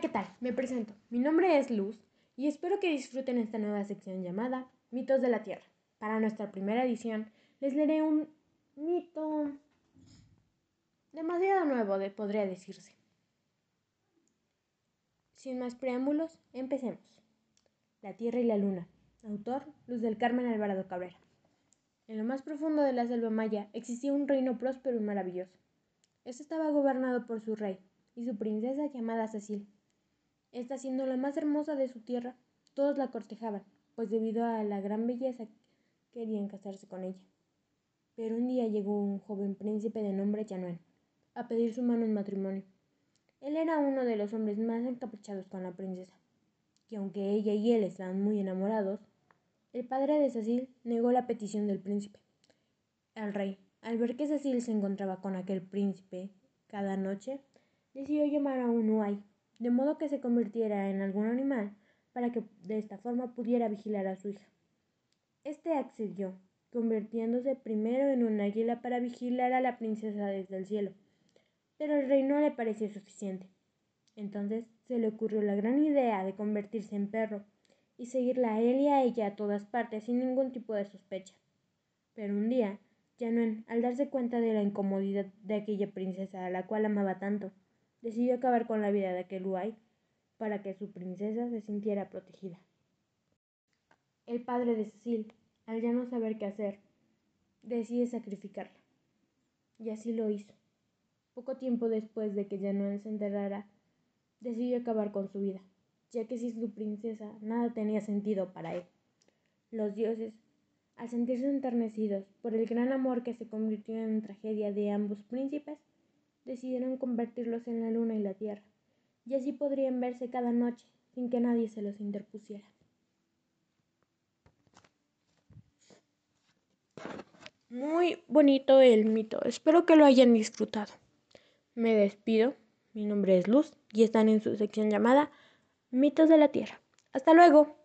¿qué tal? Me presento. Mi nombre es Luz y espero que disfruten esta nueva sección llamada Mitos de la Tierra. Para nuestra primera edición les leeré un mito demasiado nuevo, podría decirse. Sin más preámbulos, empecemos. La Tierra y la Luna. Autor Luz del Carmen Alvarado Cabrera. En lo más profundo de la selva maya existía un reino próspero y maravilloso. Este estaba gobernado por su rey y su princesa llamada Cecil. Esta siendo la más hermosa de su tierra, todos la cortejaban, pues debido a la gran belleza querían casarse con ella. Pero un día llegó un joven príncipe de nombre Yanuen a pedir su mano en matrimonio. Él era uno de los hombres más encaprichados con la princesa, y aunque ella y él estaban muy enamorados, el padre de Cecil negó la petición del príncipe. El rey, al ver que Cecil se encontraba con aquel príncipe cada noche, decidió llamar a un Uay de modo que se convirtiera en algún animal para que de esta forma pudiera vigilar a su hija. Este accedió, convirtiéndose primero en un águila para vigilar a la princesa desde el cielo, pero el rey no le pareció suficiente. Entonces se le ocurrió la gran idea de convertirse en perro y seguirla a él y a ella a todas partes sin ningún tipo de sospecha. Pero un día, Januen, al darse cuenta de la incomodidad de aquella princesa a la cual amaba tanto, decidió acabar con la vida de aquel Uay para que su princesa se sintiera protegida. El padre de Cecil, al ya no saber qué hacer, decide sacrificarla. Y así lo hizo. Poco tiempo después de que Januel se enterrara, decidió acabar con su vida, ya que sin su princesa nada tenía sentido para él. Los dioses, al sentirse enternecidos por el gran amor que se convirtió en tragedia de ambos príncipes, decidieron convertirlos en la luna y la tierra, y así podrían verse cada noche sin que nadie se los interpusiera. Muy bonito el mito, espero que lo hayan disfrutado. Me despido, mi nombre es Luz y están en su sección llamada Mitos de la Tierra. Hasta luego.